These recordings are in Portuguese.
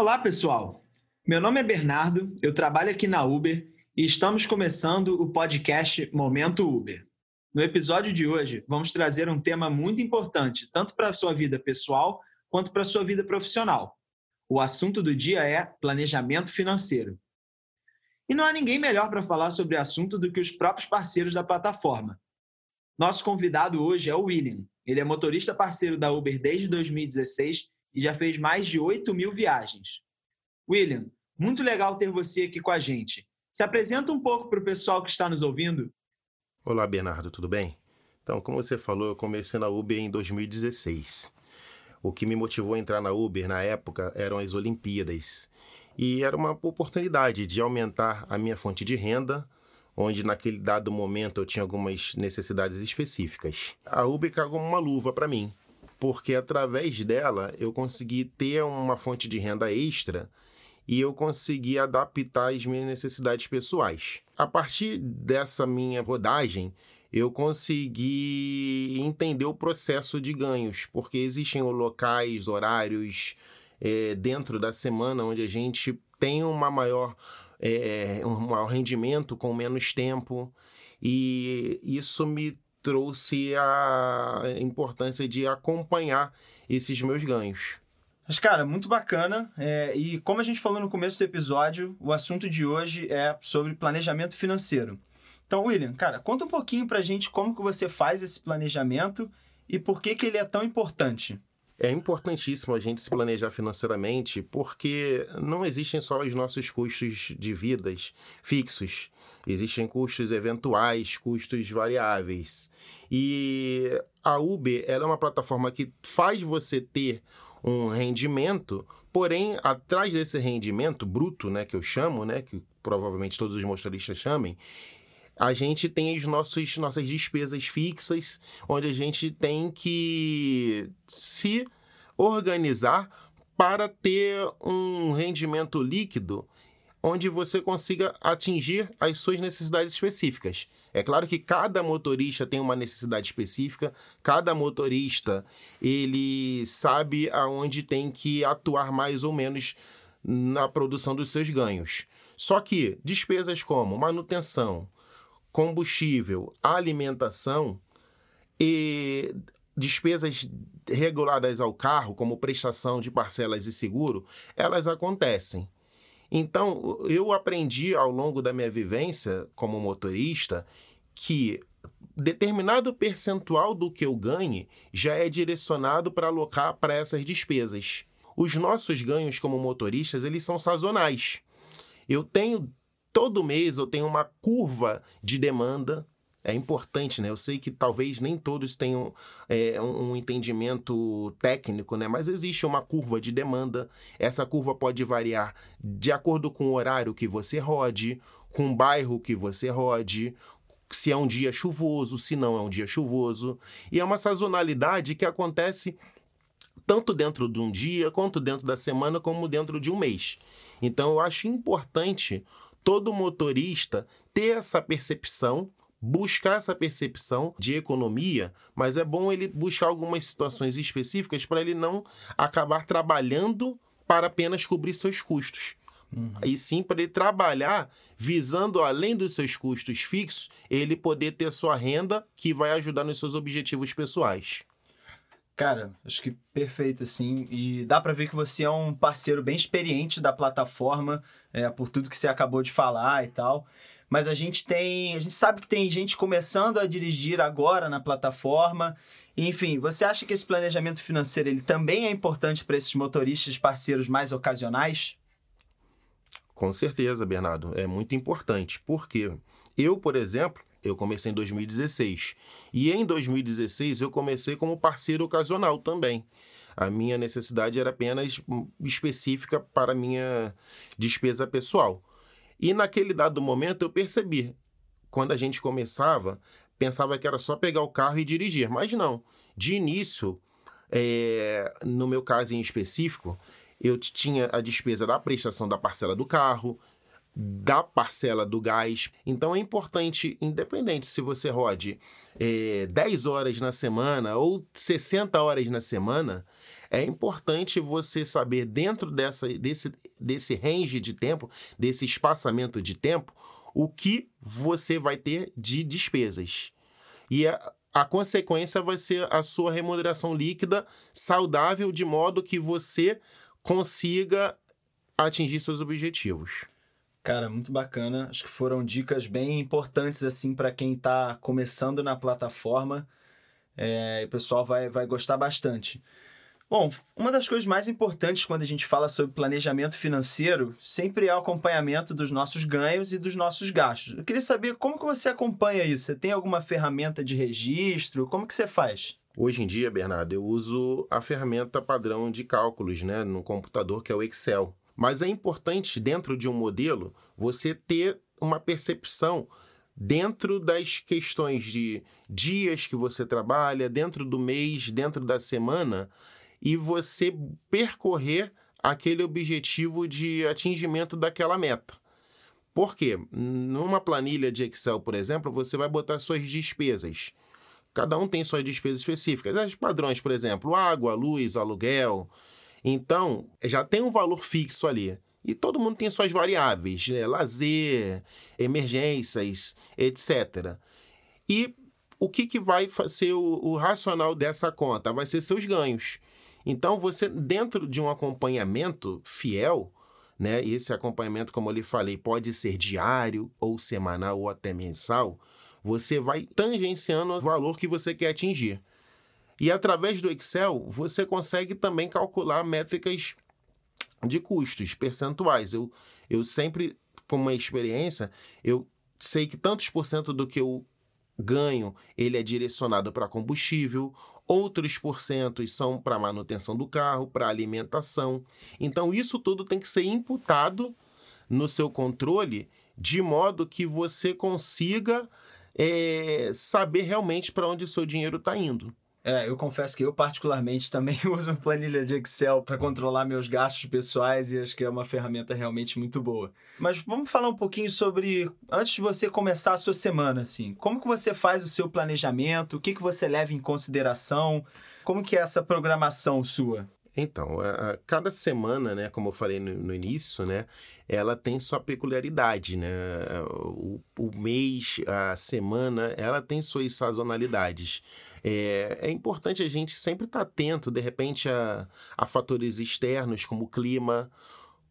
Olá, pessoal. Meu nome é Bernardo, eu trabalho aqui na Uber e estamos começando o podcast Momento Uber. No episódio de hoje, vamos trazer um tema muito importante, tanto para a sua vida pessoal quanto para a sua vida profissional. O assunto do dia é planejamento financeiro. E não há ninguém melhor para falar sobre o assunto do que os próprios parceiros da plataforma. Nosso convidado hoje é o William. Ele é motorista parceiro da Uber desde 2016 e já fez mais de 8 mil viagens. William, muito legal ter você aqui com a gente. Se apresenta um pouco para o pessoal que está nos ouvindo. Olá, Bernardo, tudo bem? Então, como você falou, eu comecei na Uber em 2016. O que me motivou a entrar na Uber na época eram as Olimpíadas. E era uma oportunidade de aumentar a minha fonte de renda, onde naquele dado momento eu tinha algumas necessidades específicas. A Uber cagou uma luva para mim, porque através dela eu consegui ter uma fonte de renda extra e eu consegui adaptar as minhas necessidades pessoais. A partir dessa minha rodagem, eu consegui entender o processo de ganhos, porque existem locais, horários é, dentro da semana onde a gente tem uma maior, é, um maior rendimento com menos tempo, e isso me trouxe a importância de acompanhar esses meus ganhos. Mas, cara, muito bacana. É, e como a gente falou no começo do episódio, o assunto de hoje é sobre planejamento financeiro. Então, William, cara, conta um pouquinho pra gente como que você faz esse planejamento e por que, que ele é tão importante. É importantíssimo a gente se planejar financeiramente porque não existem só os nossos custos de vidas fixos. Existem custos eventuais, custos variáveis. E a Uber é uma plataforma que faz você ter um rendimento, porém, atrás desse rendimento bruto, né, que eu chamo, né, que provavelmente todos os motoristas chamem, a gente tem as nossos, nossas despesas fixas, onde a gente tem que se organizar para ter um rendimento líquido onde você consiga atingir as suas necessidades específicas. É claro que cada motorista tem uma necessidade específica, cada motorista ele sabe aonde tem que atuar mais ou menos na produção dos seus ganhos. Só que despesas como manutenção, combustível, alimentação e despesas reguladas ao carro, como prestação de parcelas e seguro, elas acontecem. Então, eu aprendi ao longo da minha vivência como motorista que determinado percentual do que eu ganhe já é direcionado para alocar para essas despesas. Os nossos ganhos como motoristas, eles são sazonais. Eu tenho todo mês eu tenho uma curva de demanda é importante, né? Eu sei que talvez nem todos tenham é, um, entendimento técnico, né? Mas existe uma curva de demanda. Essa curva pode variar de acordo com o horário que você rode, com o bairro que você rode, se é um dia chuvoso, se não é um dia chuvoso. E é uma sazonalidade que acontece tanto dentro de um dia, quanto dentro da semana, como dentro de um mês. Então eu acho importante todo motorista ter essa percepção buscar essa percepção de economia, mas é bom ele buscar algumas situações específicas para ele não acabar trabalhando para apenas cobrir seus custos. Uhum. E sim para ele trabalhar visando, além dos seus custos fixos, ele poder ter sua renda que vai ajudar nos seus objetivos pessoais. Cara, acho que perfeito, assim. E dá para ver que você é um parceiro bem experiente da plataforma, é, por tudo que você acabou de falar e tal mas a gente tem, a gente sabe que tem gente começando a dirigir agora na plataforma. Enfim, você acha que esse planejamento financeiro ele também é importante para esses motoristas parceiros mais ocasionais? Com certeza, Bernardo, é muito importante. Porque eu, por exemplo, eu comecei em 2016. E em 2016 eu comecei como parceiro ocasional também. A minha necessidade era apenas específica para minha despesa pessoal. E naquele dado momento eu percebi, quando a gente começava, pensava que era só pegar o carro e dirigir, mas não. De início, é, no meu caso em específico, eu tinha a despesa da prestação da parcela do carro, da parcela do gás. Então é importante, independente se você rode é, 10 horas na semana ou 60 horas na semana, é importante você saber dentro dessa, desse, desse range de tempo, desse espaçamento de tempo, o que você vai ter de despesas. E a, a consequência vai ser a sua remuneração líquida saudável, de modo que você consiga atingir seus objetivos. Cara, muito bacana. Acho que foram dicas bem importantes assim para quem está começando na plataforma. É, o pessoal vai, vai gostar bastante. Bom, uma das coisas mais importantes quando a gente fala sobre planejamento financeiro sempre é o acompanhamento dos nossos ganhos e dos nossos gastos. Eu queria saber como que você acompanha isso. Você tem alguma ferramenta de registro? Como que você faz? Hoje em dia, Bernardo, eu uso a ferramenta padrão de cálculos né, no computador, que é o Excel. Mas é importante, dentro de um modelo, você ter uma percepção dentro das questões de dias que você trabalha, dentro do mês, dentro da semana, e você percorrer aquele objetivo de atingimento daquela meta. Por quê? Numa planilha de Excel, por exemplo, você vai botar suas despesas. Cada um tem suas despesas específicas. As padrões, por exemplo, água, luz, aluguel. Então, já tem um valor fixo ali. E todo mundo tem suas variáveis, né? lazer, emergências, etc. E o que, que vai ser o, o racional dessa conta? Vai ser seus ganhos. Então, você, dentro de um acompanhamento fiel, né? E esse acompanhamento, como eu lhe falei, pode ser diário, ou semanal, ou até mensal. Você vai tangenciando o valor que você quer atingir. E através do Excel, você consegue também calcular métricas de custos, percentuais. Eu, eu sempre, com uma experiência, eu sei que tantos por cento do que eu ganho, ele é direcionado para combustível, outros porcentos são para manutenção do carro, para alimentação. Então isso tudo tem que ser imputado no seu controle de modo que você consiga é, saber realmente para onde o seu dinheiro está indo. É, eu confesso que eu particularmente também uso planilha de Excel para controlar meus gastos pessoais e acho que é uma ferramenta realmente muito boa. Mas vamos falar um pouquinho sobre antes de você começar a sua semana, assim, como que você faz o seu planejamento, o que que você leva em consideração, como que é essa programação sua? Então, a, a, cada semana, né, como eu falei no, no, início, né, ela tem sua peculiaridade, né? O, o mês, a semana, ela tem suas sazonalidades. É, é importante a gente sempre estar tá atento, de repente, a, a fatores externos, como o clima,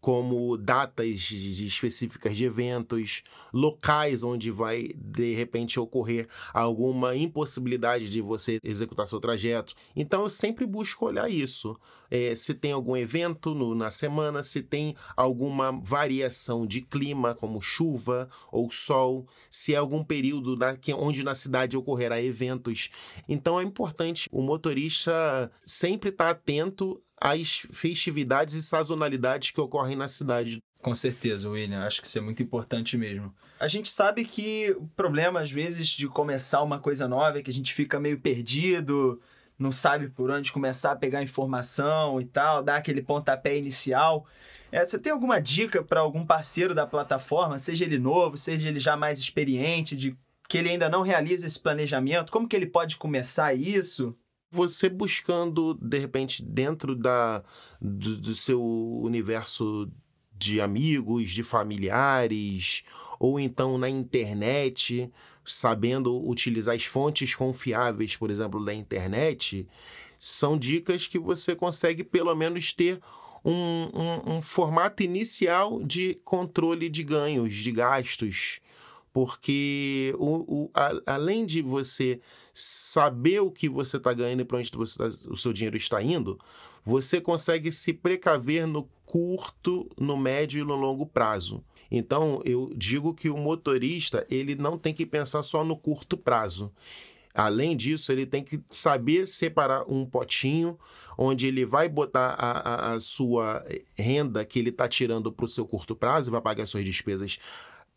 como datas específicas de eventos, locais onde vai de repente ocorrer alguma impossibilidade de você executar seu trajeto. Então eu sempre busco olhar isso. É, se tem algum evento no, na semana, se tem alguma variação de clima, como chuva ou sol, se é algum período da, que, onde na cidade ocorrerá eventos. Então é importante o motorista sempre estar atento as festividades e sazonalidades que ocorrem na cidade. Com certeza, William. Acho que isso é muito importante mesmo. A gente sabe que o problema, às vezes, de começar uma coisa nova é que a gente fica meio perdido, não sabe por onde começar a pegar informação e tal, dar aquele pontapé inicial. É, você tem alguma dica para algum parceiro da plataforma, seja ele novo, seja ele já mais experiente, de que ele ainda não realiza esse planejamento? Como que ele pode começar isso? Você buscando, de repente, dentro da, do, do seu universo de amigos, de familiares, ou então na internet, sabendo utilizar as fontes confiáveis, por exemplo, da internet, são dicas que você consegue pelo menos ter um, um, um formato inicial de controle de ganhos, de gastos porque o, o, a, além de você saber o que você está ganhando e para onde você tá, o seu dinheiro está indo, você consegue se precaver no curto, no médio e no longo prazo. Então, eu digo que o motorista ele não tem que pensar só no curto prazo. Além disso, ele tem que saber separar um potinho onde ele vai botar a, a, a sua renda que ele está tirando para o seu curto prazo, vai pagar suas despesas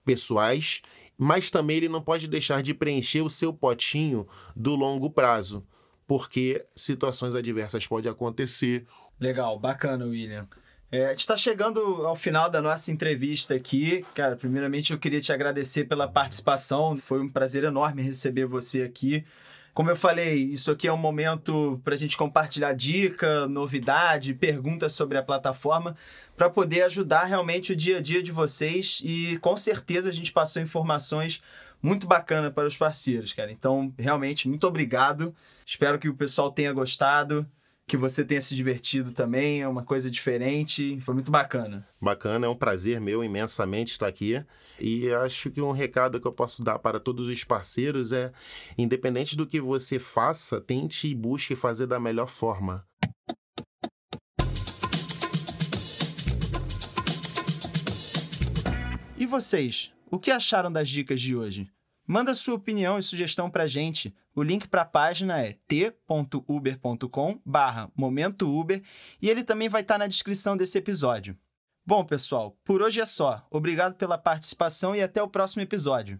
pessoais mas também ele não pode deixar de preencher o seu potinho do longo prazo, porque situações adversas podem acontecer. Legal, bacana, William. É, a gente está chegando ao final da nossa entrevista aqui. Cara, primeiramente eu queria te agradecer pela participação. Foi um prazer enorme receber você aqui. Como eu falei, isso aqui é um momento para a gente compartilhar dica, novidade, perguntas sobre a plataforma, para poder ajudar realmente o dia a dia de vocês e com certeza a gente passou informações muito bacana para os parceiros, cara. Então, realmente, muito obrigado. Espero que o pessoal tenha gostado que você tenha se divertido também, é uma coisa diferente, foi muito bacana. Bacana, é um prazer meu imensamente estar aqui. E acho que um recado que eu posso dar para todos os parceiros é: independente do que você faça, tente e busque fazer da melhor forma. E vocês, o que acharam das dicas de hoje? Manda sua opinião e sugestão para gente. O link para a página é t.uber.com barra momentouber e ele também vai estar tá na descrição desse episódio. Bom, pessoal, por hoje é só. Obrigado pela participação e até o próximo episódio.